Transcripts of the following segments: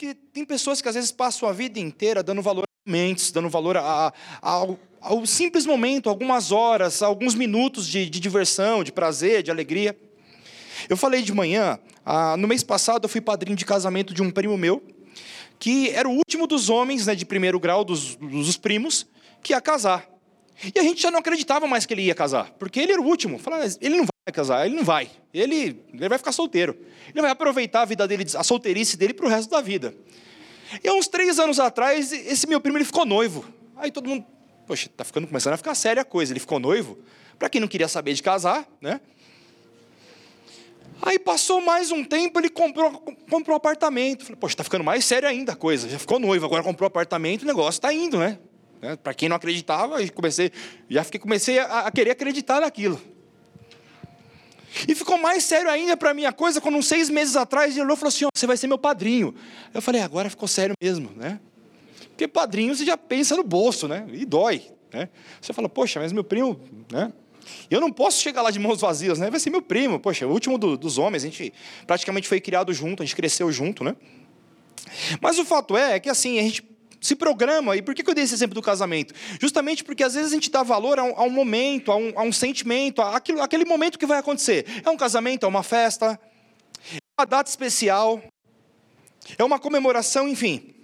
Porque tem pessoas que às vezes passam a vida inteira dando valor a momentos, dando valor a, a, ao, ao, simples momento, algumas horas, alguns minutos de, de, diversão, de prazer, de alegria. Eu falei de manhã, ah, no mês passado eu fui padrinho de casamento de um primo meu, que era o último dos homens né, de primeiro grau, dos, dos primos, que ia casar. E a gente já não acreditava mais que ele ia casar, porque ele era o último. Falava, ele não vai casar, ele não vai. Ele, ele vai ficar solteiro. Ele vai aproveitar a vida dele, a solteirice dele para o resto da vida. E há uns três anos atrás, esse meu primo ele ficou noivo. Aí todo mundo, poxa, tá ficando começando a ficar séria a coisa. Ele ficou noivo. Para quem não queria saber de casar, né? Aí passou mais um tempo, ele comprou, comprou um apartamento. Falei, poxa, está ficando mais sério ainda a coisa. Já ficou noivo, agora comprou um apartamento, o negócio está indo, né? né? Para quem não acreditava, comecei, já fiquei, comecei a, a, querer acreditar naquilo. E ficou mais sério ainda para mim a coisa, quando uns seis meses atrás ele olhou e falou assim: oh, você vai ser meu padrinho. Eu falei, agora ficou sério mesmo, né? Porque padrinho você já pensa no bolso, né? E dói. Né? Você fala, poxa, mas meu primo, né? Eu não posso chegar lá de mãos vazias, né? Vai ser meu primo, poxa, o último do, dos homens, a gente praticamente foi criado junto, a gente cresceu junto, né? Mas o fato é, é que assim, a gente se programa. E por que eu dei esse exemplo do casamento? Justamente porque às vezes a gente dá valor a um, a um momento, a um, a um sentimento, a aquilo, aquele momento que vai acontecer. É um casamento, é uma festa, é uma data especial, é uma comemoração, enfim.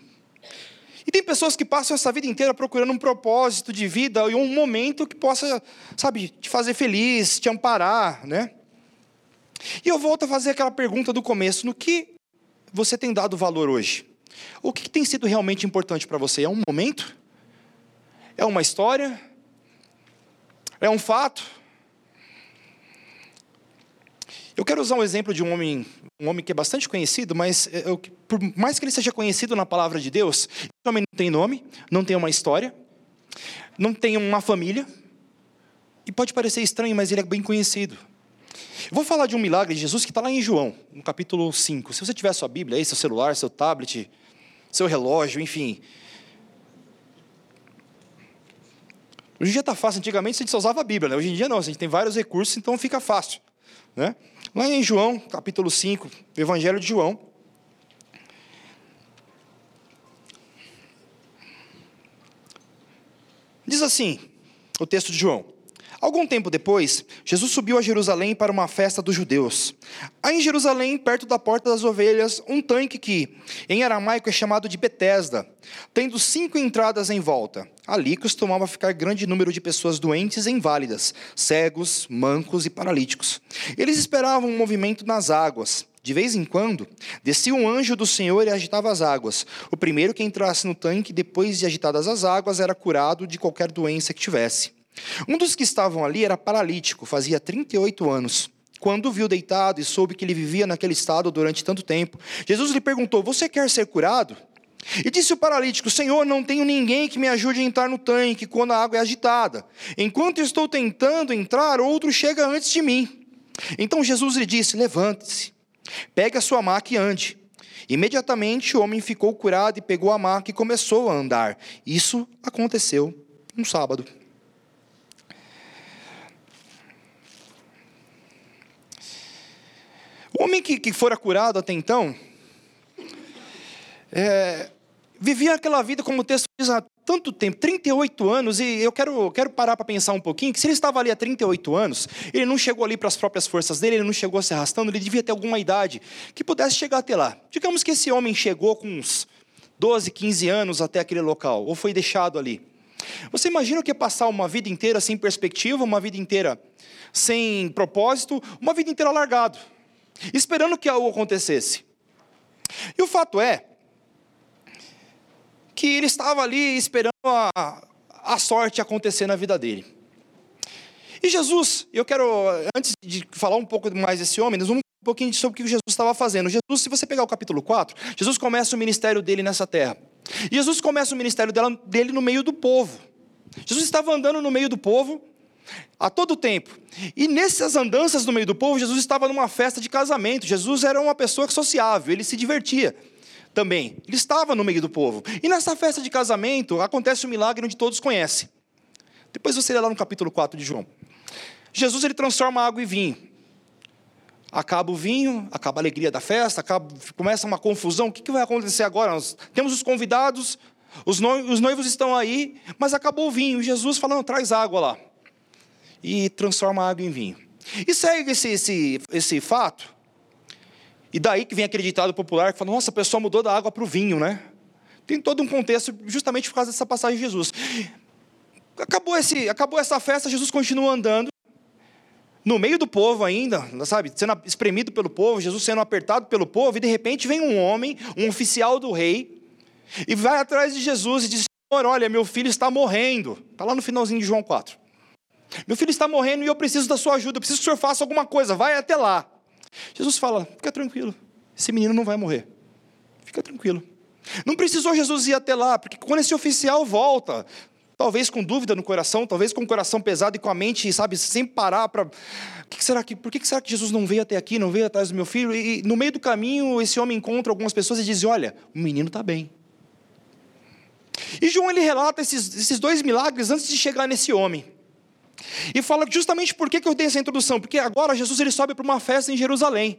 E tem pessoas que passam essa vida inteira procurando um propósito de vida e um momento que possa, sabe, te fazer feliz, te amparar, né? E eu volto a fazer aquela pergunta do começo: no que você tem dado valor hoje? O que tem sido realmente importante para você? É um momento? É uma história? É um fato? Eu quero usar um exemplo de um homem um homem que é bastante conhecido, mas é, eu, por mais que ele seja conhecido na palavra de Deus, esse homem não tem nome, não tem uma história, não tem uma família, e pode parecer estranho, mas ele é bem conhecido. Eu vou falar de um milagre de Jesus que está lá em João, no capítulo 5. Se você tiver sua Bíblia aí, seu celular, seu tablet, seu relógio, enfim. Hoje em dia está fácil, antigamente a gente só usava a Bíblia, né? hoje em dia não, a gente tem vários recursos, então fica fácil. Né? Lá em João, capítulo 5, Evangelho de João. Diz assim, o texto de João: Algum tempo depois, Jesus subiu a Jerusalém para uma festa dos judeus. Há em Jerusalém, perto da porta das ovelhas, um tanque que, em aramaico, é chamado de Betesda, tendo cinco entradas em volta. Ali costumava ficar grande número de pessoas doentes e inválidas, cegos, mancos e paralíticos. Eles esperavam um movimento nas águas. De vez em quando, descia um anjo do Senhor e agitava as águas. O primeiro que entrasse no tanque, depois de agitadas as águas, era curado de qualquer doença que tivesse. Um dos que estavam ali era paralítico, fazia 38 anos. Quando o viu deitado e soube que ele vivia naquele estado durante tanto tempo, Jesus lhe perguntou: Você quer ser curado? E disse o paralítico: Senhor, não tenho ninguém que me ajude a entrar no tanque quando a água é agitada. Enquanto estou tentando entrar, outro chega antes de mim. Então Jesus lhe disse: Levante-se, pegue a sua maca e ande. Imediatamente o homem ficou curado e pegou a maca e começou a andar. Isso aconteceu no sábado. Homem que, que fora curado até então, é, vivia aquela vida, como o texto diz, há tanto tempo 38 anos, e eu quero, quero parar para pensar um pouquinho, que se ele estava ali há 38 anos, ele não chegou ali para as próprias forças dele, ele não chegou se arrastando, ele devia ter alguma idade que pudesse chegar até lá. Digamos que esse homem chegou com uns 12, 15 anos até aquele local, ou foi deixado ali. Você imagina o que é passar uma vida inteira sem perspectiva, uma vida inteira sem propósito, uma vida inteira largado esperando que algo acontecesse. E o fato é que ele estava ali esperando a, a sorte acontecer na vida dele. E Jesus, eu quero, antes de falar um pouco mais desse homem, nós vamos um pouquinho sobre o que Jesus estava fazendo. Jesus, se você pegar o capítulo 4, Jesus começa o ministério dele nessa terra. E Jesus começa o ministério dele no meio do povo. Jesus estava andando no meio do povo, a todo tempo. E nessas andanças no meio do povo, Jesus estava numa festa de casamento. Jesus era uma pessoa sociável, ele se divertia também. Ele estava no meio do povo. E nessa festa de casamento acontece um milagre onde todos conhecem. Depois você lê lá no capítulo 4 de João. Jesus ele transforma água em vinho. Acaba o vinho, acaba a alegria da festa, acaba, começa uma confusão. O que, que vai acontecer agora? Nós temos os convidados, os noivos, os noivos estão aí, mas acabou o vinho. Jesus falando, traz água lá. E transforma a água em vinho. E segue esse, esse, esse fato. E daí que vem aquele ditado popular que fala, nossa, a pessoa mudou da água para o vinho, né? Tem todo um contexto justamente por causa dessa passagem de Jesus. Acabou, esse, acabou essa festa, Jesus continua andando no meio do povo ainda, sabe, sendo espremido pelo povo, Jesus sendo apertado pelo povo, e de repente vem um homem, um oficial do rei, e vai atrás de Jesus e diz: Senhor, olha, meu filho está morrendo. Está lá no finalzinho de João 4. Meu filho está morrendo e eu preciso da sua ajuda, eu preciso que o senhor faça alguma coisa, vai até lá. Jesus fala: fica tranquilo, esse menino não vai morrer. Fica tranquilo. Não precisou Jesus ir até lá, porque quando esse oficial volta, Talvez com dúvida no coração, talvez com o coração pesado e com a mente, sabe, sem parar para. Que que será que, por que, que será que Jesus não veio até aqui, não veio atrás do meu filho? E, e no meio do caminho, esse homem encontra algumas pessoas e diz: Olha, o menino está bem. E João ele relata esses, esses dois milagres antes de chegar nesse homem. E fala justamente por que, eu dei essa introdução, porque agora Jesus ele sobe para uma festa em Jerusalém.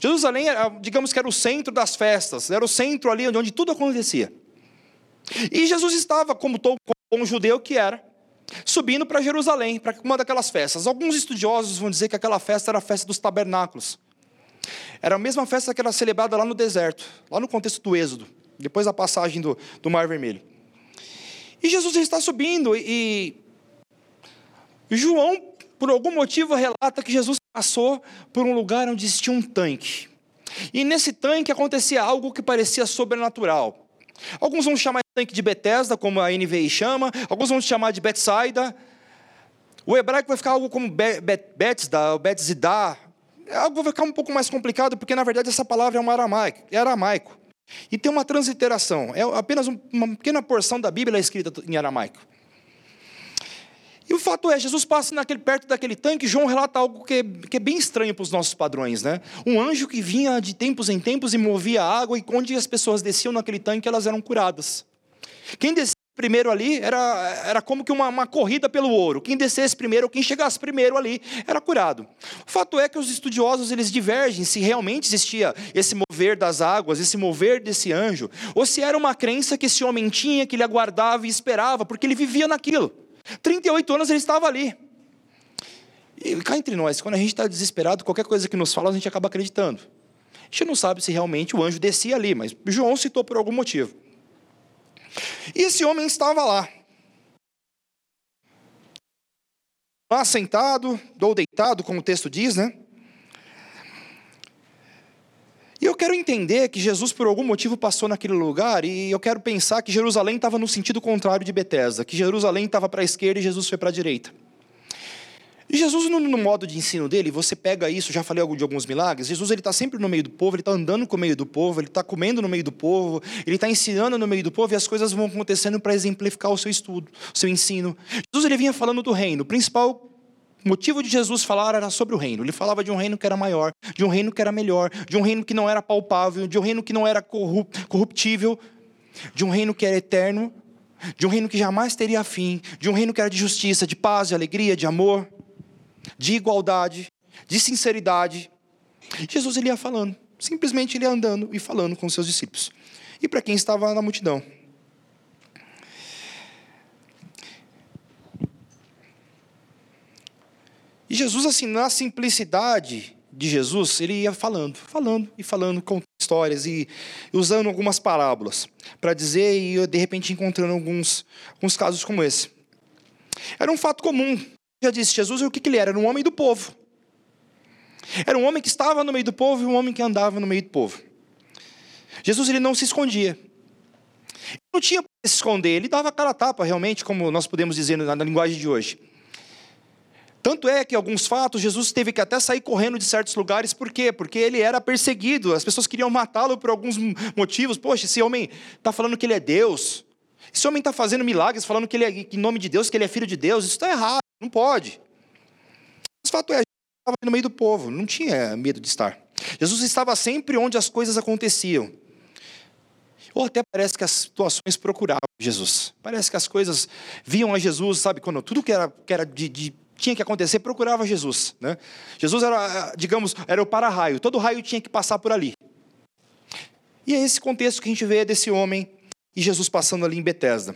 Jerusalém, digamos que era o centro das festas, era o centro ali onde tudo acontecia. E Jesus estava, como todo judeu que era, subindo para Jerusalém, para uma daquelas festas. Alguns estudiosos vão dizer que aquela festa era a festa dos tabernáculos. Era a mesma festa que era celebrada lá no deserto, lá no contexto do Êxodo, depois da passagem do, do Mar Vermelho. E Jesus está subindo e João, por algum motivo, relata que Jesus passou por um lugar onde existia um tanque. E nesse tanque acontecia algo que parecia sobrenatural. Alguns vão chamar de tanque de Bethesda, como a NVI chama, alguns vão chamar de Betsaida. O hebraico vai ficar algo como Bethesda, Bethzidá. Algo vai ficar um pouco mais complicado, porque na verdade essa palavra é um aramaico. É aramaico. E tem uma transliteração. É apenas uma pequena porção da Bíblia é escrita em aramaico. E o fato é, Jesus passa naquele, perto daquele tanque, João relata algo que é, que é bem estranho para os nossos padrões. Né? Um anjo que vinha de tempos em tempos e movia a água, e onde as pessoas desciam naquele tanque, elas eram curadas. Quem descia primeiro ali era, era como que uma, uma corrida pelo ouro. Quem descesse primeiro, quem chegasse primeiro ali, era curado. O fato é que os estudiosos eles divergem se realmente existia esse mover das águas, esse mover desse anjo, ou se era uma crença que esse homem tinha, que ele aguardava e esperava, porque ele vivia naquilo. 38 anos ele estava ali. E cá entre nós, quando a gente está desesperado, qualquer coisa que nos fala, a gente acaba acreditando. A gente não sabe se realmente o anjo descia ali, mas João citou por algum motivo. E esse homem estava lá. Lá sentado, ou deitado, como o texto diz, né? E eu quero entender que Jesus, por algum motivo, passou naquele lugar, e eu quero pensar que Jerusalém estava no sentido contrário de Betesda, que Jerusalém estava para a esquerda e Jesus foi para a direita. E Jesus, no, no, modo de ensino dele, você pega isso, já falei de alguns milagres, Jesus ele está sempre no meio do povo, ele está andando com o meio do povo, ele está comendo no meio do povo, ele está ensinando no meio do povo, e as coisas vão acontecendo para exemplificar o seu estudo, o seu ensino. Jesus ele vinha falando do reino, o principal o motivo de Jesus falar era sobre o reino. Ele falava de um reino que era maior, de um reino que era melhor, de um reino que não era palpável, de um reino que não era corruptível, de um reino que era eterno, de um reino que jamais teria fim, de um reino que era de justiça, de paz, de alegria, de amor, de igualdade, de sinceridade. Jesus ele ia falando, simplesmente ele ia andando e falando com seus discípulos. E para quem estava na multidão. E Jesus, assim, na simplicidade de Jesus, ele ia falando, falando e falando, com histórias e usando algumas parábolas para dizer e de repente encontrando alguns, alguns casos como esse. Era um fato comum. Já disse Jesus, o que, que ele era? Era um homem do povo. Era um homem que estava no meio do povo e um homem que andava no meio do povo. Jesus ele não se escondia. Ele não tinha para se esconder, ele dava cara a tapa, realmente, como nós podemos dizer na, na linguagem de hoje. Tanto é que alguns fatos Jesus teve que até sair correndo de certos lugares, por quê? Porque ele era perseguido, as pessoas queriam matá-lo por alguns motivos. Poxa, esse homem está falando que ele é Deus, esse homem está fazendo milagres, falando que ele é em nome de Deus, que ele é filho de Deus, isso está errado, não pode. Mas o fato é, Jesus estava no meio do povo, não tinha medo de estar. Jesus estava sempre onde as coisas aconteciam. Ou até parece que as situações procuravam Jesus. Parece que as coisas viam a Jesus, sabe, quando tudo que era, que era de, de tinha que acontecer, procurava Jesus. Né? Jesus era, digamos, era o para-raio, todo raio tinha que passar por ali. E é esse contexto que a gente vê desse homem e Jesus passando ali em Betesda.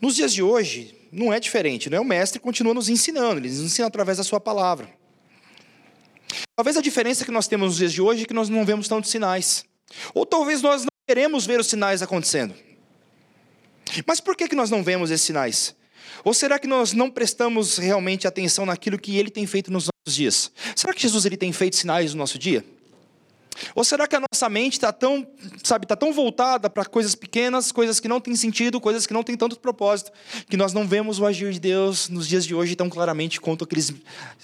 Nos dias de hoje, não é diferente, não é? O mestre continua nos ensinando, ele nos ensina através da sua palavra. Talvez a diferença que nós temos nos dias de hoje é que nós não vemos tantos sinais. Ou talvez nós não queremos ver os sinais acontecendo. Mas por que, que nós não vemos esses sinais? Ou será que nós não prestamos realmente atenção naquilo que ele tem feito nos nossos dias? Será que Jesus ele tem feito sinais no nosso dia? Ou será que a nossa mente está tão, sabe, está tão voltada para coisas pequenas, coisas que não têm sentido, coisas que não têm tanto propósito, que nós não vemos o agir de Deus nos dias de hoje tão claramente quanto aqueles,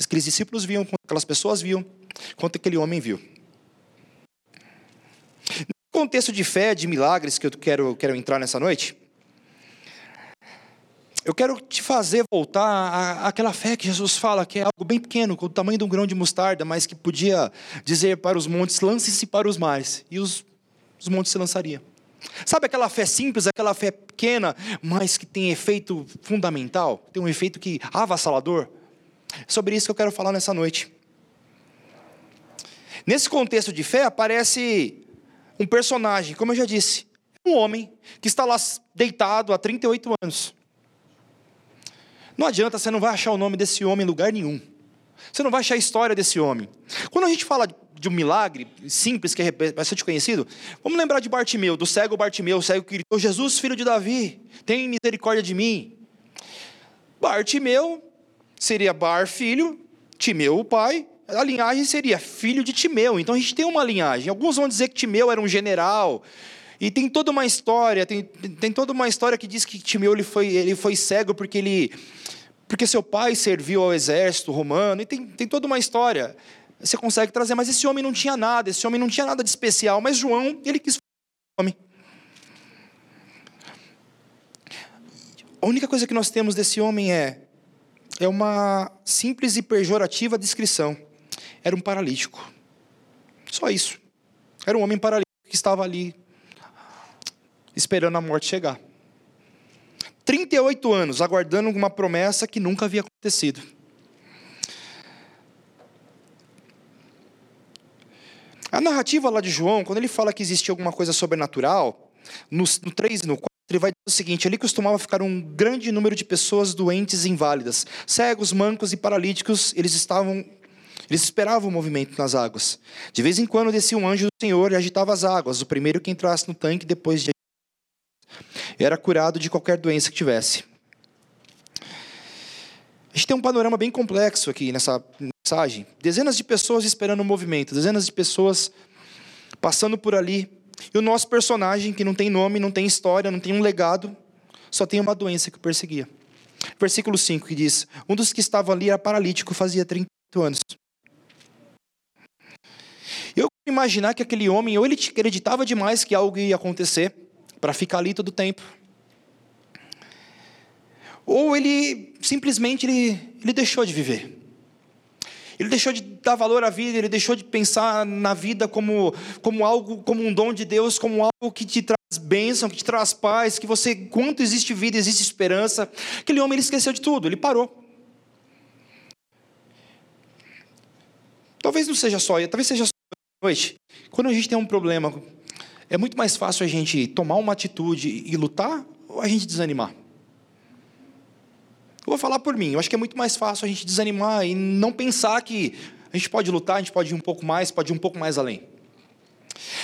aqueles discípulos viam, quanto aquelas pessoas viam, quanto aquele homem viu. No contexto de fé, de milagres que eu quero, quero entrar nessa noite, eu quero te fazer voltar àquela fé que Jesus fala, que é algo bem pequeno, com o tamanho de um grão de mostarda, mas que podia dizer para os montes: lance-se para os mares, e os, os montes se lançariam. Sabe aquela fé simples, aquela fé pequena, mas que tem efeito fundamental, tem um efeito que avassalador? É sobre isso que eu quero falar nessa noite. Nesse contexto de fé aparece um personagem, como eu já disse, um homem que está lá deitado há 38 anos. Não adianta, você não vai achar o nome desse homem em lugar nenhum. Você não vai achar a história desse homem. Quando a gente fala de um milagre simples, que é bastante conhecido, vamos lembrar de Bartimeu, do cego Bartimeu, o cego que gritou: Jesus, filho de Davi, tem misericórdia de mim. Bartimeu seria Bar, filho, Timeu, o pai, a linhagem seria filho de Timeu. Então a gente tem uma linhagem. Alguns vão dizer que Timeu era um general. E tem toda uma história, tem, tem toda uma história que diz que Timeu ele foi, ele foi cego porque ele porque seu pai serviu ao exército romano, e tem, tem toda uma história. Você consegue trazer, mas esse homem não tinha nada, esse homem não tinha nada de especial, mas João, ele quis homem. A única coisa que nós temos desse homem é é uma simples e pejorativa descrição. Era um paralítico. Só isso. Era um homem paralítico que estava ali esperando a morte chegar. 38 anos aguardando uma promessa que nunca havia acontecido. A narrativa lá de João, quando ele fala que existia alguma coisa sobrenatural, no, no 3 e no 4, ele vai dizer o seguinte: ali costumava ficar um grande número de pessoas doentes e inválidas, cegos, mancos e paralíticos, eles estavam. Eles esperavam o movimento nas águas. De vez em quando descia um anjo do Senhor e agitava as águas. O primeiro que entrasse no tanque, depois de era curado de qualquer doença que tivesse. A gente tem um panorama bem complexo aqui nessa mensagem. Dezenas de pessoas esperando o movimento, dezenas de pessoas passando por ali. E o nosso personagem, que não tem nome, não tem história, não tem um legado, só tem uma doença que o perseguia. Versículo 5 que diz: Um dos que estavam ali era paralítico, fazia 38 anos. Eu imaginar que aquele homem, ou ele acreditava demais que algo ia acontecer, para ficar ali todo o tempo. Ou ele simplesmente ele, ele deixou de viver. Ele deixou de dar valor à vida, ele deixou de pensar na vida como, como algo, como um dom de Deus, como algo que te traz bênção, que te traz paz, que você, quanto existe vida, existe esperança. Aquele homem ele esqueceu de tudo, ele parou. Talvez não seja só, talvez seja só noite. Quando a gente tem um problema é muito mais fácil a gente tomar uma atitude e lutar ou a gente desanimar? Eu vou falar por mim, eu acho que é muito mais fácil a gente desanimar e não pensar que a gente pode lutar, a gente pode ir um pouco mais, pode ir um pouco mais além.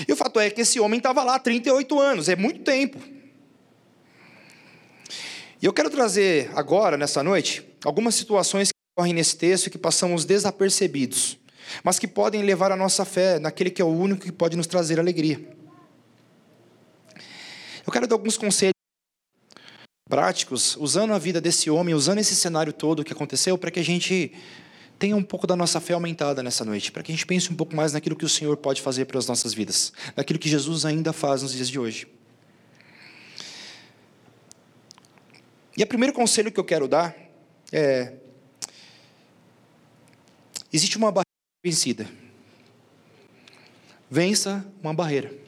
E o fato é que esse homem estava lá há 38 anos, é muito tempo. E eu quero trazer agora, nessa noite, algumas situações que ocorrem nesse texto e que passamos desapercebidos, mas que podem levar a nossa fé naquele que é o único que pode nos trazer alegria. Eu quero dar alguns conselhos práticos, usando a vida desse homem, usando esse cenário todo que aconteceu, para que a gente tenha um pouco da nossa fé aumentada nessa noite, para que a gente pense um pouco mais naquilo que o Senhor pode fazer para as nossas vidas, naquilo que Jesus ainda faz nos dias de hoje. E o primeiro conselho que eu quero dar é: existe uma barreira vencida. Vença uma barreira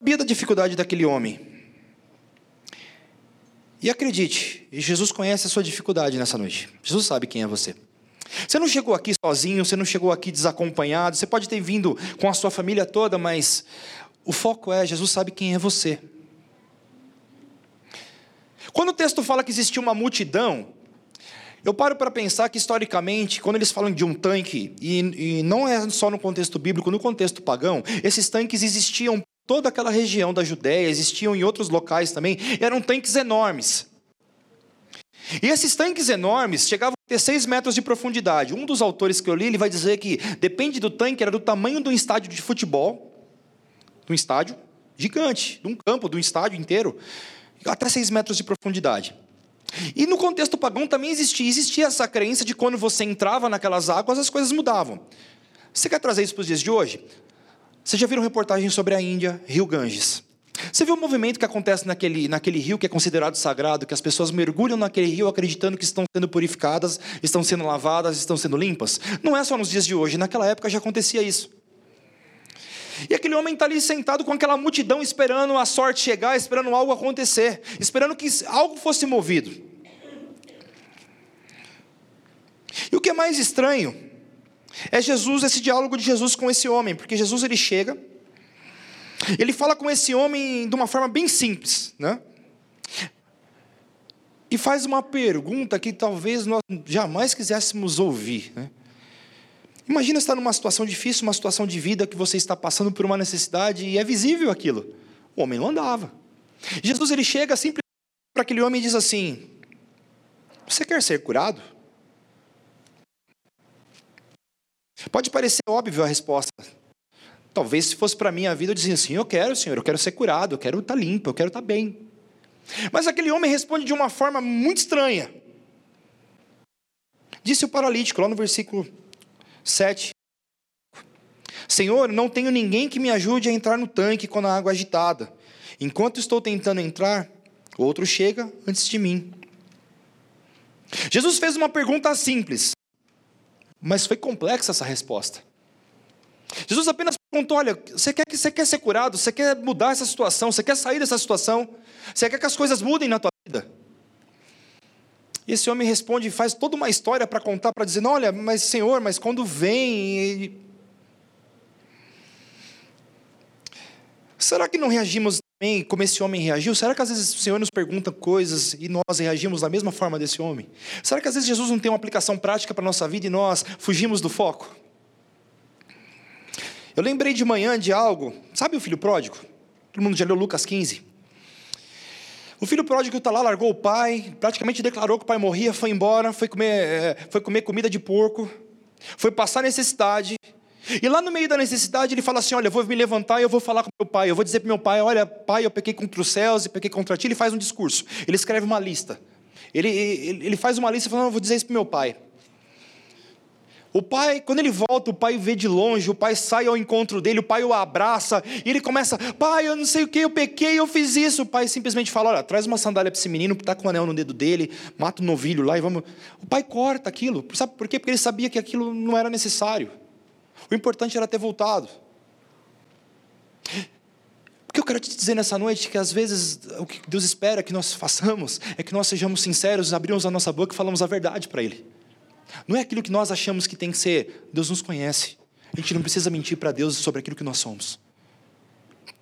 sabia da dificuldade daquele homem. E acredite, Jesus conhece a sua dificuldade nessa noite. Jesus sabe quem é você. Você não chegou aqui sozinho, você não chegou aqui desacompanhado, você pode ter vindo com a sua família toda, mas o foco é: Jesus sabe quem é você. Quando o texto fala que existia uma multidão, eu paro para pensar que, historicamente, quando eles falam de um tanque, e, e, não é só no contexto bíblico, no contexto pagão, esses tanques existiam toda aquela região da Judéia, existiam em outros locais também, eram tanques enormes. E esses tanques enormes chegavam a ter 6 metros de profundidade. Um dos autores que eu li, ele vai dizer que depende do tanque, era do tamanho de um estádio de futebol, de um estádio gigante, de um campo, de um estádio inteiro, até 6 metros de profundidade. E no contexto pagão também existia, existia essa crença de quando você entrava naquelas águas, as coisas mudavam. Você quer trazer isso para os dias de hoje? Você já viram reportagem sobre a Índia, Rio Ganges? Você viu o movimento que acontece naquele, naquele rio que é considerado sagrado, que as pessoas mergulham naquele rio acreditando que estão sendo purificadas, estão sendo lavadas, estão sendo limpas? Não é só nos dias de hoje, naquela época já acontecia isso. E aquele homem está ali sentado com aquela multidão esperando a sorte chegar, esperando algo acontecer, esperando que algo fosse movido. E o que é mais estranho é Jesus, esse diálogo de Jesus com esse homem, porque Jesus ele chega, ele fala com esse homem de uma forma bem simples, né? E faz uma pergunta que talvez nós jamais quiséssemos ouvir, né? Imagina estar numa situação difícil, uma situação de vida que você está passando por uma necessidade e é visível aquilo. O homem não andava. Jesus ele chega simplesmente para aquele homem e diz assim: Você quer ser curado? Pode parecer óbvio a resposta. Talvez se fosse para mim a vida, eu dizia assim: Eu quero, Senhor, eu quero ser curado, eu quero estar tá limpo, eu quero estar tá bem. Mas aquele homem responde de uma forma muito estranha. Disse o paralítico, lá no versículo 7. Senhor, não tenho ninguém que me ajude a entrar no tanque quando a água é agitada. Enquanto estou tentando entrar, outro chega antes de mim. Jesus fez uma pergunta simples. Mas foi complexa essa resposta. Jesus apenas perguntou: olha, você quer, você quer ser curado? Você quer mudar essa situação? Você quer sair dessa situação? Você quer que as coisas mudem na tua vida? E esse homem responde e faz toda uma história para contar, para dizer: olha, mas Senhor, mas quando vem. Será que não reagimos também como esse homem reagiu? Será que às vezes o Senhor nos pergunta coisas e nós reagimos da mesma forma desse homem? Será que às vezes Jesus não tem uma aplicação prática para a nossa vida e nós fugimos do foco? Eu lembrei de manhã de algo, sabe o filho pródigo? Todo mundo já leu Lucas 15. O filho pródigo está lá, largou o pai, praticamente declarou que o pai morria, foi embora, foi comer, eh, foi comer comida de porco, foi passar necessidade, e lá no meio da necessidade, ele fala assim: Olha, eu vou me levantar e eu vou falar com meu pai. Eu vou dizer para meu pai: Olha, pai, eu pequei contra os céus e pequei contra ti. Ele faz um discurso. Ele escreve uma lista. Ele, ele, ele faz uma lista falando: Eu vou dizer isso para meu pai. O pai, quando ele volta, o pai vê de longe, o pai sai ao encontro dele, o pai o abraça, e ele começa, pai, eu não sei o que, eu pequei, eu fiz isso. O pai simplesmente fala: olha, traz uma sandália para esse menino, tá com o um anel no dedo dele, mata o um novilho lá e vamos. O pai corta aquilo. Sabe por quê? Porque ele sabia que aquilo não era necessário. O importante era ter voltado. O que eu quero te dizer nessa noite é que às vezes o que Deus espera que nós façamos é que nós sejamos sinceros, abrimos a nossa boca e falamos a verdade para Ele. Não é aquilo que nós achamos que tem que ser. Deus nos conhece. A gente não precisa mentir para Deus sobre aquilo que nós somos.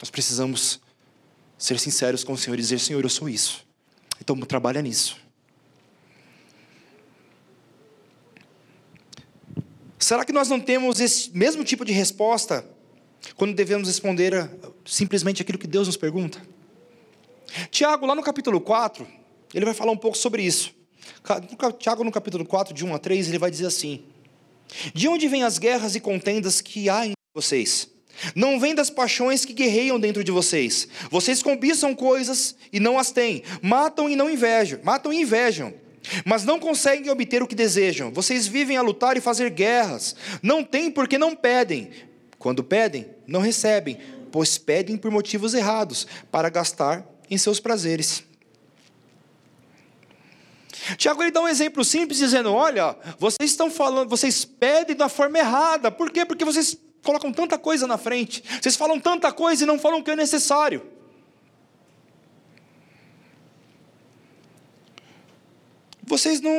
Nós precisamos ser sinceros com o Senhor e dizer: Senhor, eu sou isso. Então trabalha nisso. Será que nós não temos esse mesmo tipo de resposta quando devemos responder a, simplesmente aquilo que Deus nos pergunta? Tiago, lá no capítulo 4, ele vai falar um pouco sobre isso. Tiago, no capítulo 4, de 1 a 3, ele vai dizer assim: De onde vêm as guerras e contendas que há em vocês? Não vem das paixões que guerreiam dentro de vocês. Vocês cobiçam coisas e não as têm, matam e não invejam, matam e invejam mas não conseguem obter o que desejam. Vocês vivem a lutar e fazer guerras. Não têm porque não pedem. Quando pedem, não recebem, pois pedem por motivos errados, para gastar em seus prazeres. Tiago ele dá um exemplo simples dizendo: "Olha, vocês estão falando, vocês pedem da forma errada. Por quê? Porque vocês colocam tanta coisa na frente. Vocês falam tanta coisa e não falam o que é necessário. Vocês não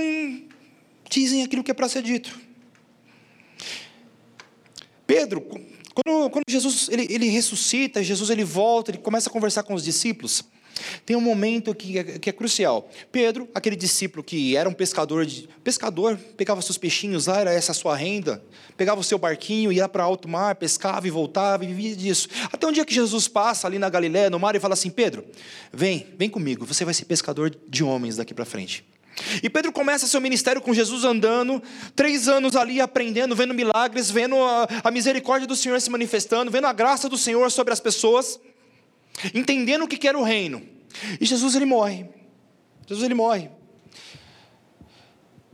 dizem aquilo que é para ser dito. Pedro, quando, quando Jesus ele, ele, ressuscita, Jesus ele volta, ele começa a conversar com os discípulos. Tem um momento que é, que é crucial. Pedro, aquele discípulo que era um pescador, de, pescador, pegava seus peixinhos lá, era essa a sua renda, pegava o seu barquinho, ia para alto mar, pescava e voltava e vivia disso. Até um dia que Jesus passa ali na Galiléia, no mar, e fala assim: Pedro, vem, vem comigo, você vai ser pescador de homens daqui para frente. E Pedro começa seu ministério com Jesus andando, três anos ali aprendendo, vendo milagres, vendo a, a, misericórdia do Senhor se manifestando, vendo a graça do Senhor sobre as pessoas, entendendo o que era o reino. E Jesus ele morre. Jesus ele morre.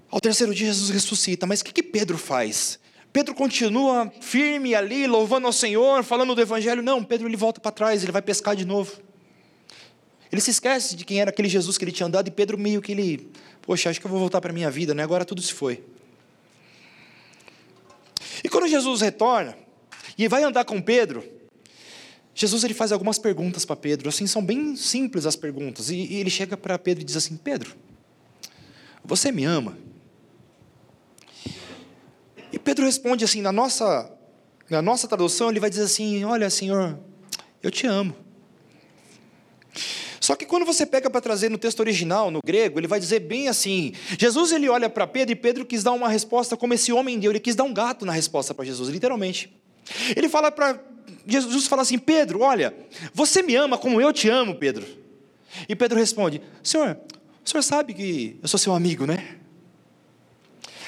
Ao terceiro dia Jesus ressuscita. Mas o que, que Pedro faz? Pedro continua firme ali, louvando ao Senhor, falando do Evangelho. Não, Pedro ele volta para trás, ele vai pescar de novo. Ele se esquece de quem era aquele Jesus que ele tinha andado, e Pedro meio que ele Poxa, acho que eu vou voltar para a minha vida, né? Agora tudo se foi. E quando Jesus retorna e vai andar com Pedro, Jesus ele faz algumas perguntas para Pedro, assim, são bem simples as perguntas. E, e ele chega para Pedro e diz assim: Pedro, você me ama? E Pedro responde assim, na nossa, na nossa tradução, ele vai dizer assim: Olha, Senhor, eu te amo. Só que quando você pega para trazer no texto original, no grego, ele vai dizer bem assim: Jesus ele olha para Pedro e Pedro quis dar uma resposta como esse homem deu, ele quis dar um gato na resposta para Jesus, literalmente. Ele fala para Jesus fala assim: Pedro, olha, você me ama como eu te amo, Pedro. E Pedro responde: Senhor, o senhor sabe que eu sou seu amigo, né?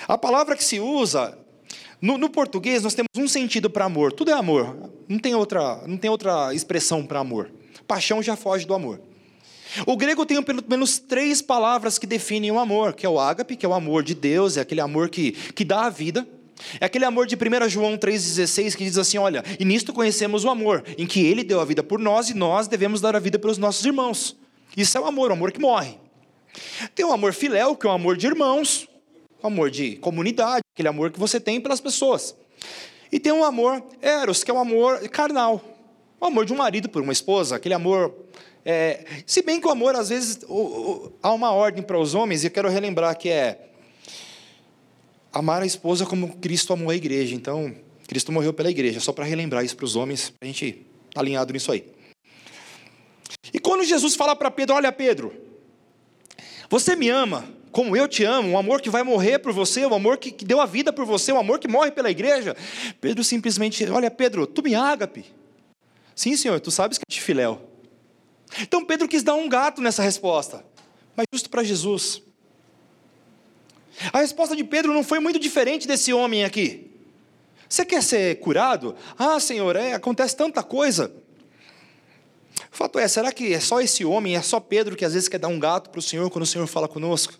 A palavra que se usa no, no português nós temos um sentido para amor. Tudo é amor. Não tem outra, não tem outra expressão para amor. Paixão já foge do amor. O grego tem pelo menos três palavras que definem o amor, que é o ágape, que é o amor de Deus, é aquele amor que, que dá a vida. É aquele amor de 1 João 3,16 que diz assim: Olha, e nisto conhecemos o amor, em que ele deu a vida por nós e nós devemos dar a vida pelos nossos irmãos. Isso é o amor, o amor que morre. Tem o amor filéu, que é o amor de irmãos, o amor de comunidade, aquele amor que você tem pelas pessoas. E tem o amor eros, que é o amor carnal, o amor de um marido por uma esposa, aquele amor é, se bem que o amor, às vezes, o, o, há uma ordem para os homens, e eu quero relembrar que é amar a esposa como Cristo amou a igreja. Então, Cristo morreu pela igreja, só para relembrar isso para os homens, a gente estar tá alinhado nisso aí. E quando Jesus fala para Pedro: Olha, Pedro, você me ama como eu te amo, um amor que vai morrer por você, um amor que, que deu a vida por você, um amor que morre pela igreja. Pedro simplesmente: Olha, Pedro, tu me ágape. Sim, senhor, tu sabes que é de filéu. Então Pedro quis dar um gato nessa resposta, mas justo para Jesus. A resposta de Pedro não foi muito diferente desse homem aqui. Você quer ser curado? Ah, Senhor, é, acontece tanta coisa. O fato é, será que é só esse homem, é só Pedro que às vezes quer dar um gato para o Senhor quando o Senhor fala conosco?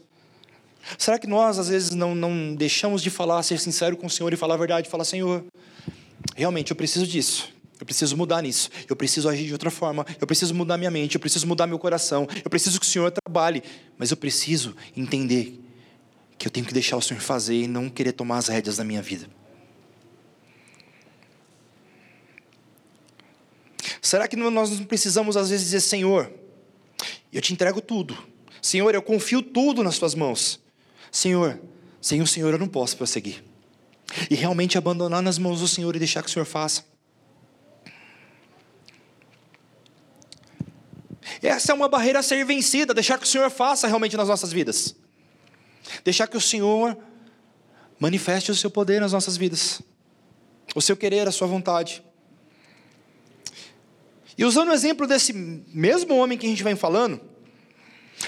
Será que nós às vezes não, não deixamos de falar, ser sincero com o Senhor e falar a verdade? Falar, Senhor, realmente eu preciso disso. Eu preciso mudar nisso. Eu preciso agir de outra forma. Eu preciso mudar minha mente. Eu preciso mudar meu coração. Eu preciso que o Senhor trabalhe. Mas eu preciso entender que eu tenho que deixar o Senhor fazer e não querer tomar as rédeas da minha vida. Será que nós não precisamos às vezes dizer, Senhor, eu te entrego tudo. Senhor, eu confio tudo nas tuas mãos. Senhor, sem o Senhor eu não posso prosseguir. E realmente abandonar nas mãos do Senhor e deixar que o Senhor faça. Essa é uma barreira a ser vencida, deixar que o Senhor faça realmente nas nossas vidas. Deixar que o Senhor manifeste o seu poder nas nossas vidas. O seu querer, a sua vontade. E usando o exemplo desse mesmo homem que a gente vem falando,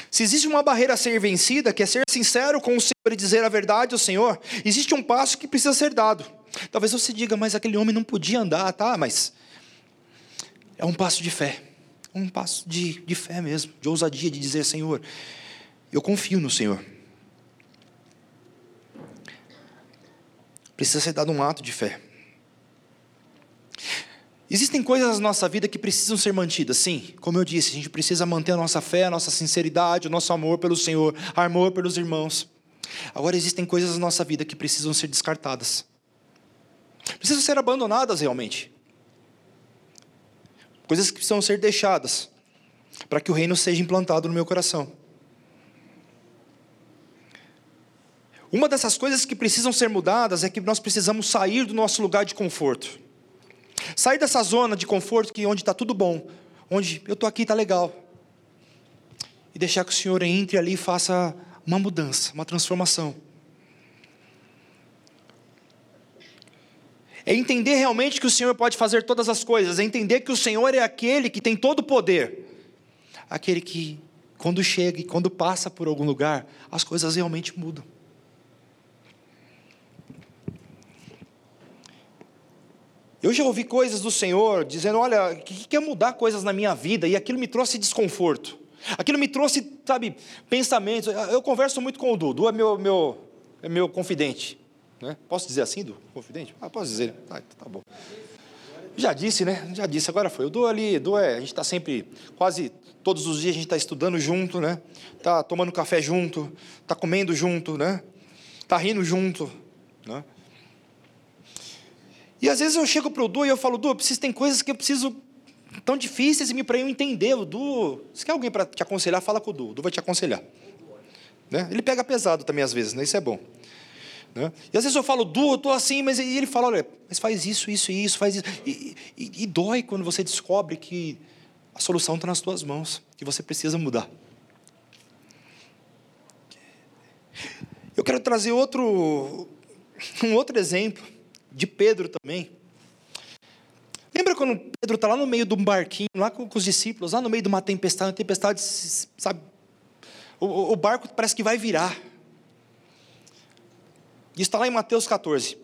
se existe uma barreira a ser vencida, que é ser sincero com o Senhor e dizer a verdade ao Senhor, existe um passo que precisa ser dado. Talvez você diga, mas aquele homem não podia andar, tá? Mas é um passo de fé um passo de, de fé mesmo, de ousadia, de dizer: Senhor, eu confio no Senhor. Precisa ser dado um ato de fé. Existem coisas na nossa vida que precisam ser mantidas, sim. Como eu disse, a gente precisa manter a nossa fé, a nossa sinceridade, o nosso amor pelo Senhor, amor pelos irmãos. Agora, existem coisas na nossa vida que precisam ser descartadas. Precisam ser abandonadas realmente coisas que precisam ser deixadas para que o reino seja implantado no meu coração. Uma dessas coisas que precisam ser mudadas é que nós precisamos sair do nosso lugar de conforto. Sair dessa zona de conforto que onde está tudo bom, onde eu estou aqui, está legal. E deixar que o Senhor entre ali e faça uma mudança, uma transformação. É entender realmente que o Senhor pode fazer todas as coisas, é entender que o Senhor é aquele que tem todo o poder, aquele que, quando chega e quando passa por algum lugar, as coisas realmente mudam. Eu já ouvi coisas do Senhor dizendo: olha, que quer mudar coisas na minha vida, e aquilo me trouxe desconforto. Aquilo me trouxe, sabe, pensamentos. Eu converso muito com o Du. Du é meu, meu, é meu confidente. Né? Posso dizer assim, Du? Confidente? Ah, posso dizer. Ah, então tá bom. Já disse, né? Já disse, agora foi. O Du ali, Du é, a gente está sempre, quase todos os dias a gente está estudando junto, né? Está tomando café junto, está comendo junto, né? Está rindo junto, né? E às vezes eu chego para o Du e eu falo, Du, eu preciso, tem coisas que eu preciso tão difíceis para eu entender. O Du, se quer alguém para te aconselhar, fala com o Du. O Du vai te aconselhar. Né? Ele pega pesado também às vezes, né? isso é bom. Né? E às vezes eu falo, Du, eu estou assim, mas ele fala, olha, mas faz isso, isso e isso, faz isso. E, e, e dói quando você descobre que a solução está nas tuas mãos, que você precisa mudar. Eu quero trazer outro, um outro exemplo de Pedro também. Lembra quando Pedro está lá no meio de um barquinho, lá com, os discípulos, lá no meio de uma tempestade, uma tempestade, sabe? O, o barco parece que vai virar. Isso está lá em Mateus 14,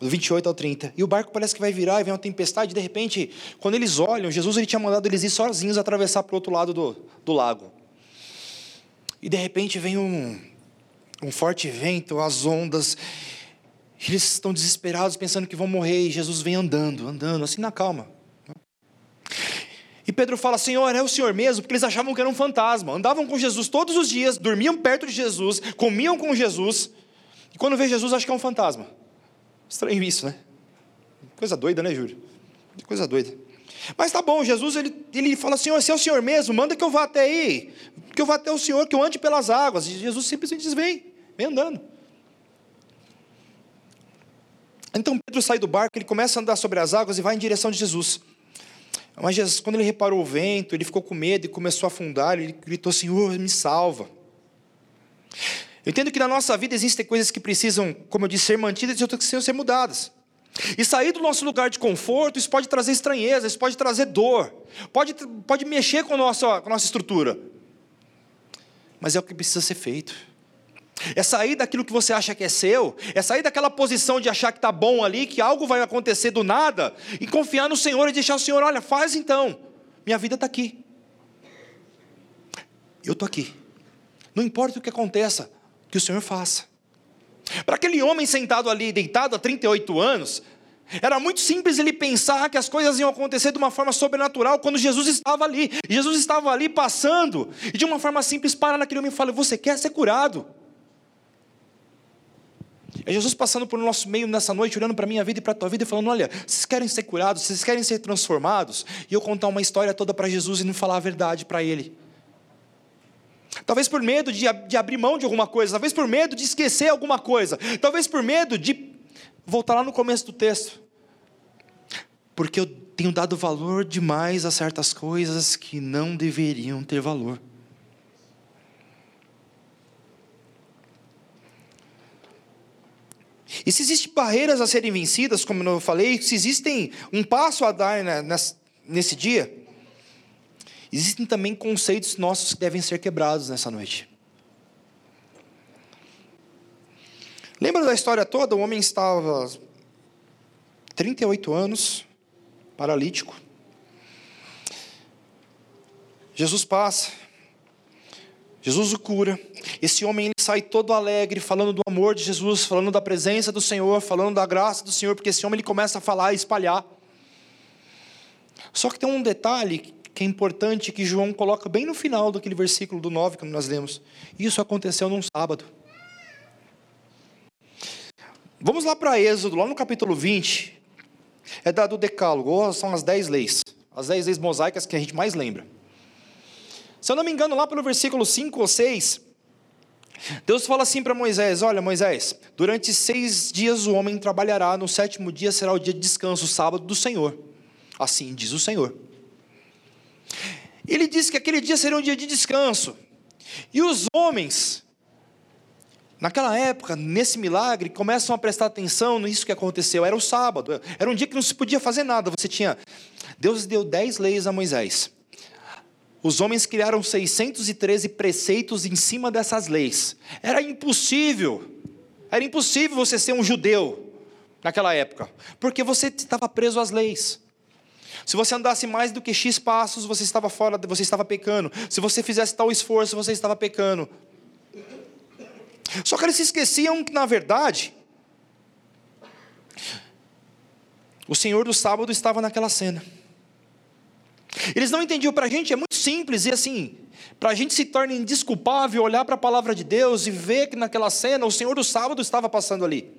do 28 ao 30. E o barco parece que vai virar e vem uma tempestade, e de repente, quando eles olham, Jesus ele tinha mandado eles ir sozinhos atravessar para o outro lado do, do lago. E de repente vem um, um forte vento, as ondas, eles estão desesperados, pensando que vão morrer, e Jesus vem andando, andando, assim na calma. E Pedro fala: Senhor, é o Senhor mesmo, porque eles achavam que era um fantasma. Andavam com Jesus todos os dias, dormiam perto de Jesus, comiam com Jesus, e quando vê Jesus, acham que é um fantasma. Estranho isso, né? Coisa doida, né, Júlio? Coisa doida. Mas tá bom, Jesus ele, ele fala: Senhor, se é o Senhor mesmo, manda que eu vá até aí, que eu vá até o Senhor, que eu ande pelas águas. E Jesus simplesmente diz: Vem, vem andando. Então Pedro sai do barco, ele começa a andar sobre as águas e vai em direção de Jesus. Mas Jesus, quando ele reparou o vento, ele ficou com medo e começou a afundar, ele gritou: Senhor, me salva. Eu entendo que na nossa vida existem coisas que precisam, como eu disse, ser mantidas e outras que precisam ser mudadas. E sair do nosso lugar de conforto, isso pode trazer estranheza, isso pode trazer dor, pode, pode mexer com a, nossa, com a nossa estrutura. Mas é o que precisa ser feito. É sair daquilo que você acha que é seu, é sair daquela posição de achar que está bom ali, que algo vai acontecer do nada, e confiar no Senhor e deixar o Senhor, olha, faz então, minha vida está aqui. Eu estou aqui. Não importa o que aconteça, que o Senhor faça. Para aquele homem sentado ali, deitado há 38 anos, era muito simples ele pensar que as coisas iam acontecer de uma forma sobrenatural quando Jesus estava ali. Jesus estava ali passando, e de uma forma simples para naquele homem e fala: Você quer ser curado? É Jesus passando por nosso meio nessa noite, olhando para a minha vida e para a tua vida e falando: Olha, vocês querem ser curados, vocês querem ser transformados? E eu contar uma história toda para Jesus e não falar a verdade para Ele. Talvez por medo de, de abrir mão de alguma coisa, talvez por medo de esquecer alguma coisa, talvez por medo de voltar lá no começo do texto. Porque eu tenho dado valor demais a certas coisas que não deveriam ter valor. E se existem barreiras a serem vencidas, como eu falei, se existem um passo a dar nesse dia, existem também conceitos nossos que devem ser quebrados nessa noite. Lembra da história toda? O homem estava 38 anos, paralítico. Jesus passa, Jesus o cura. Esse homem ele sai todo alegre, falando do amor de Jesus, falando da presença do Senhor, falando da graça do Senhor, porque esse homem ele começa a falar e espalhar. Só que tem um detalhe que é importante que João coloca bem no final daquele versículo do 9 que nós lemos. Isso aconteceu num sábado. Vamos lá para Êxodo, lá no capítulo 20. É dado o decálogo, são as 10 leis. As 10 leis mosaicas que a gente mais lembra. Se eu não me engano, lá pelo versículo 5 ou 6, Deus fala assim para Moisés: Olha, Moisés, durante seis dias o homem trabalhará, no sétimo dia será o dia de descanso, o sábado do Senhor. Assim diz o Senhor. Ele disse que aquele dia seria um dia de descanso. E os homens, naquela época, nesse milagre, começam a prestar atenção nisso que aconteceu. Era o sábado, era um dia que não se podia fazer nada. Você tinha. Deus deu dez leis a Moisés. Os homens criaram 613 preceitos em cima dessas leis. Era impossível, era impossível você ser um judeu naquela época, porque você estava preso às leis. Se você andasse mais do que X passos, você estava fora, você estava pecando. Se você fizesse tal esforço, você estava pecando. Só que eles se esqueciam que, na verdade, o Senhor do sábado estava naquela cena. Eles não entendiam, para a gente é muito simples, e assim, para a gente se torna indesculpável olhar para a palavra de Deus e ver que naquela cena o Senhor do sábado estava passando ali.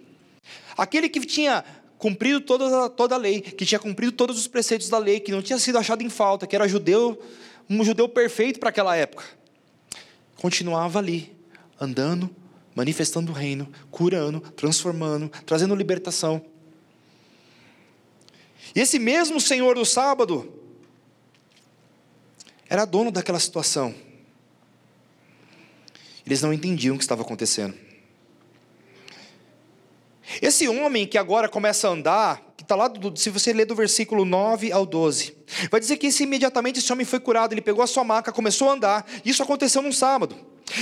Aquele que tinha cumprido toda, toda a lei, que tinha cumprido todos os preceitos da lei, que não tinha sido achado em falta, que era judeu, um judeu perfeito para aquela época, continuava ali, andando, manifestando o reino, curando, transformando, trazendo libertação. E esse mesmo Senhor do sábado, era dono daquela situação. Eles não entendiam o que estava acontecendo. Esse homem que agora começa a andar, que está lá, do, se você ler do versículo 9 ao 12, vai dizer que esse, imediatamente esse homem foi curado, ele pegou a sua maca, começou a andar, isso aconteceu num sábado.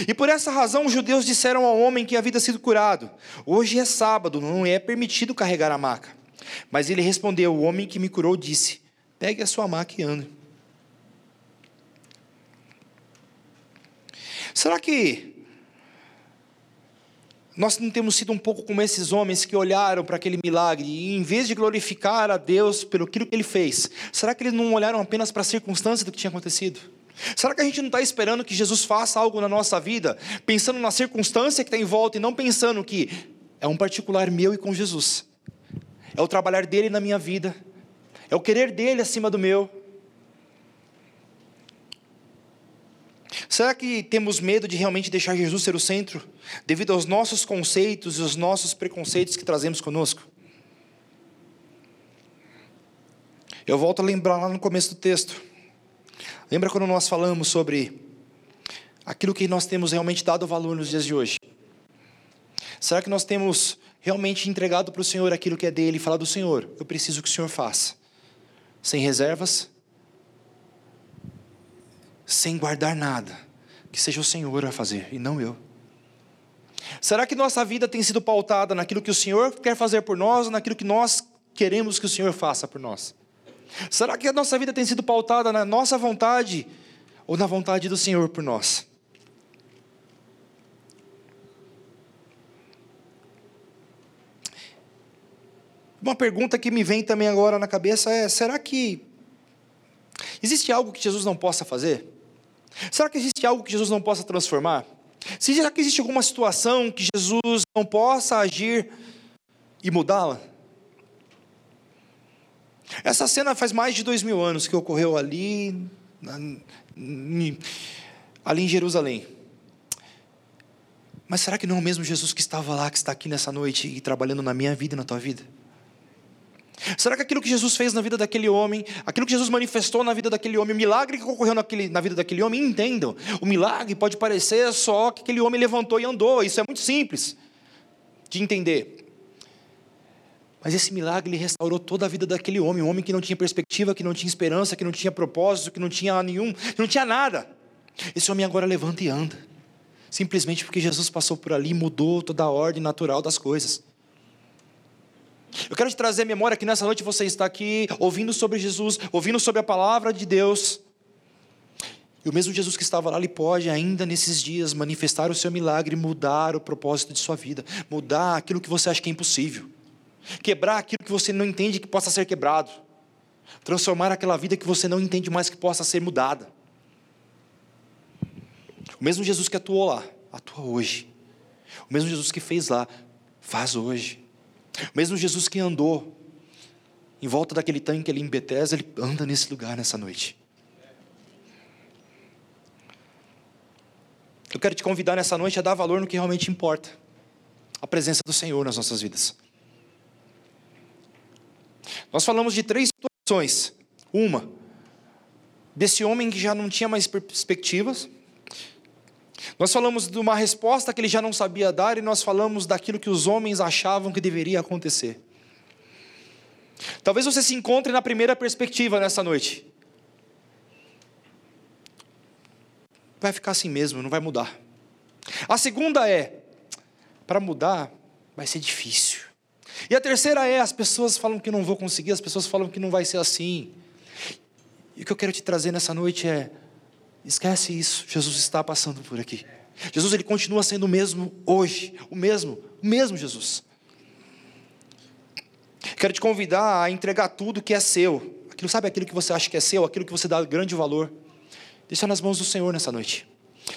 E por essa razão os judeus disseram ao homem que havia sido curado: Hoje é sábado, não é permitido carregar a maca. Mas ele respondeu: O homem que me curou disse: Pegue a sua maca e ande. Será que nós não temos sido um pouco como esses homens que olharam para aquele milagre e, em vez de glorificar a Deus pelo que ele fez, será que eles não olharam apenas para a circunstância do que tinha acontecido? Será que a gente não está esperando que Jesus faça algo na nossa vida, pensando na circunstância que está em volta e não pensando que é um particular meu e com Jesus? É o trabalhar dele na minha vida, é o querer dele acima do meu. Será que temos medo de realmente deixar Jesus ser o centro, devido aos nossos conceitos e os nossos preconceitos que trazemos conosco? Eu volto a lembrar lá no começo do texto. Lembra quando nós falamos sobre aquilo que nós temos realmente dado valor nos dias de hoje? Será que nós temos realmente entregado para o Senhor aquilo que é dele e falado: Senhor, eu preciso que o Senhor faça, sem reservas, sem guardar nada, que seja o Senhor a fazer e não eu. Será que nossa vida tem sido pautada naquilo que o Senhor quer fazer por nós ou naquilo que nós queremos que o Senhor faça por nós? Será que a nossa vida tem sido pautada na nossa vontade ou na vontade do Senhor por nós? Uma pergunta que me vem também agora na cabeça é: será que existe algo que Jesus não possa fazer? Será que existe algo que Jesus não possa transformar? Será que existe alguma situação que Jesus não possa agir e mudá-la? Essa cena faz mais de dois mil anos que ocorreu ali, ali em Jerusalém. Mas será que não é o mesmo Jesus que estava lá, que está aqui nessa noite e trabalhando na minha vida e na tua vida? Será que aquilo que Jesus fez na vida daquele homem, aquilo que Jesus manifestou na vida daquele homem, o milagre que ocorreu naquele, na vida daquele homem, entendam, o milagre pode parecer só que aquele homem levantou e andou, isso é muito simples de entender. Mas esse milagre ele restaurou toda a vida daquele homem, um homem que não tinha perspectiva, que não tinha esperança, que não tinha propósito, que não tinha nenhum, que não tinha nada. Esse homem agora levanta e anda, simplesmente porque Jesus passou por ali e mudou toda a ordem natural das coisas. Eu quero te trazer a memória que nessa noite você está aqui ouvindo sobre Jesus, ouvindo sobre a palavra de Deus. E o mesmo Jesus que estava lá, ele pode ainda nesses dias manifestar o seu milagre, mudar o propósito de sua vida, mudar aquilo que você acha que é impossível, quebrar aquilo que você não entende que possa ser quebrado, transformar aquela vida que você não entende mais que possa ser mudada. O mesmo Jesus que atuou lá, atua hoje. O mesmo Jesus que fez lá, faz hoje. Mesmo Jesus que andou em volta daquele tanque ali em Betesda, ele anda nesse lugar nessa noite. Eu quero te convidar nessa noite a dar valor no que realmente importa a presença do Senhor nas nossas vidas. Nós falamos de três situações. Uma, desse homem que já não tinha mais perspectivas. Nós falamos de uma resposta que ele já não sabia dar e nós falamos daquilo que os homens achavam que deveria acontecer. Talvez você se encontre na primeira perspectiva nessa noite. Vai ficar assim mesmo, não vai mudar. A segunda é: para mudar vai ser difícil. E a terceira é: as pessoas falam que não vou conseguir, as pessoas falam que não vai ser assim. E o que eu quero te trazer nessa noite é: esquece isso, Jesus está passando por aqui. Jesus ele continua sendo o mesmo hoje, o mesmo, o mesmo Jesus. Quero te convidar a entregar tudo que é seu. Aquilo, sabe aquilo que você acha que é seu, aquilo que você dá grande valor. Deixa nas mãos do Senhor nessa noite.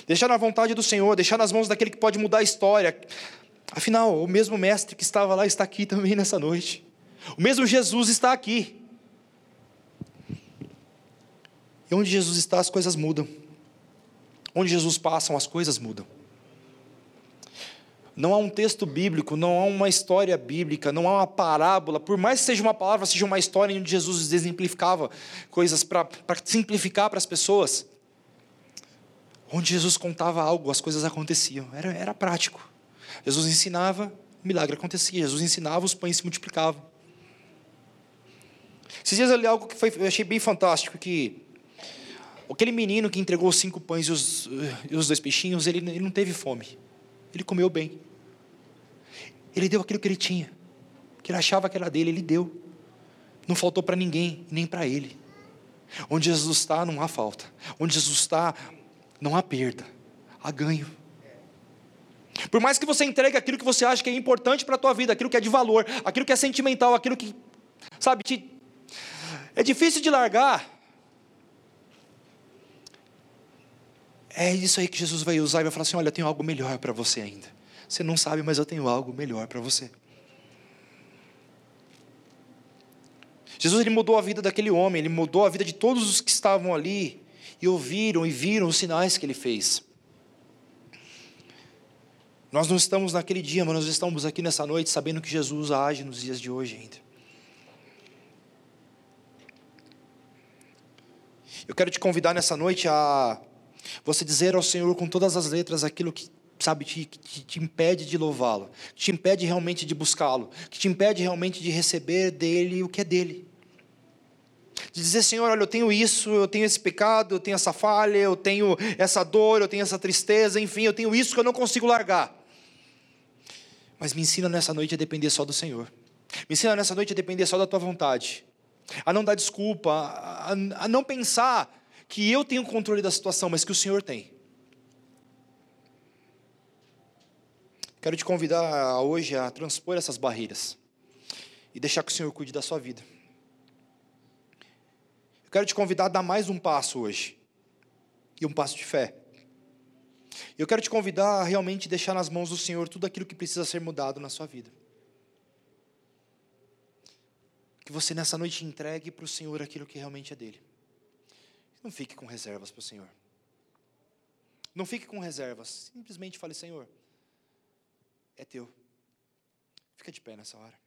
Deixar na vontade do Senhor, deixar nas mãos daquele que pode mudar a história. Afinal, o mesmo mestre que estava lá está aqui também nessa noite. O mesmo Jesus está aqui. E onde Jesus está, as coisas mudam. Onde Jesus passa, as coisas mudam. Não há um texto bíblico, não há uma história bíblica, não há uma parábola, por mais que seja uma palavra, seja uma história onde Jesus exemplificava coisas para simplificar para as pessoas. Onde Jesus contava algo, as coisas aconteciam, era, era prático. Jesus ensinava, o milagre acontecia. Jesus ensinava, os pães se multiplicavam. Esses dias eu li algo que foi, eu achei bem fantástico, que aquele menino que entregou os cinco pães e os, e os dois peixinhos, ele, ele não teve fome. Ele comeu bem. Ele deu aquilo que ele tinha. Que ele achava que era dele, ele deu. Não faltou para ninguém, nem para ele. Onde Jesus está, não há falta. Onde Jesus está, não há perda. Há ganho. Por mais que você entregue aquilo que você acha que é importante para a tua vida, aquilo que é de valor, aquilo que é sentimental, aquilo que, sabe, te, é difícil de largar. É isso aí que Jesus vai usar e vai falar assim: olha, eu tenho algo melhor para você ainda. Você não sabe, mas eu tenho algo melhor para você. Jesus ele mudou a vida daquele homem, ele mudou a vida de todos os que estavam ali e ouviram e viram os sinais que ele fez. Nós não estamos naquele dia, mas nós estamos aqui nessa noite sabendo que Jesus age nos dias de hoje ainda. Eu quero te convidar nessa noite a você dizer ao Senhor com todas as letras aquilo que sabe te, te, te impede de louvá-lo, que te impede realmente de buscá-lo, que te impede realmente de receber dele o que é dele. De dizer, Senhor, olha, eu tenho isso, eu tenho esse pecado, eu tenho essa falha, eu tenho essa dor, eu tenho essa tristeza, enfim, eu tenho isso que eu não consigo largar. Mas me ensina nessa noite a depender só do Senhor. Me ensina nessa noite a depender só da tua vontade. A não dar desculpa, a, a não pensar que eu tenho controle da situação, mas que o Senhor tem. Quero te convidar hoje a transpor essas barreiras e deixar que o Senhor cuide da sua vida. Eu quero te convidar a dar mais um passo hoje, e um passo de fé. Eu quero te convidar a realmente deixar nas mãos do Senhor tudo aquilo que precisa ser mudado na sua vida. Que você nessa noite entregue para o Senhor aquilo que realmente é dele. Não fique com reservas para o Senhor. Não fique com reservas. Simplesmente fale, Senhor, é teu. Fica de pé nessa hora.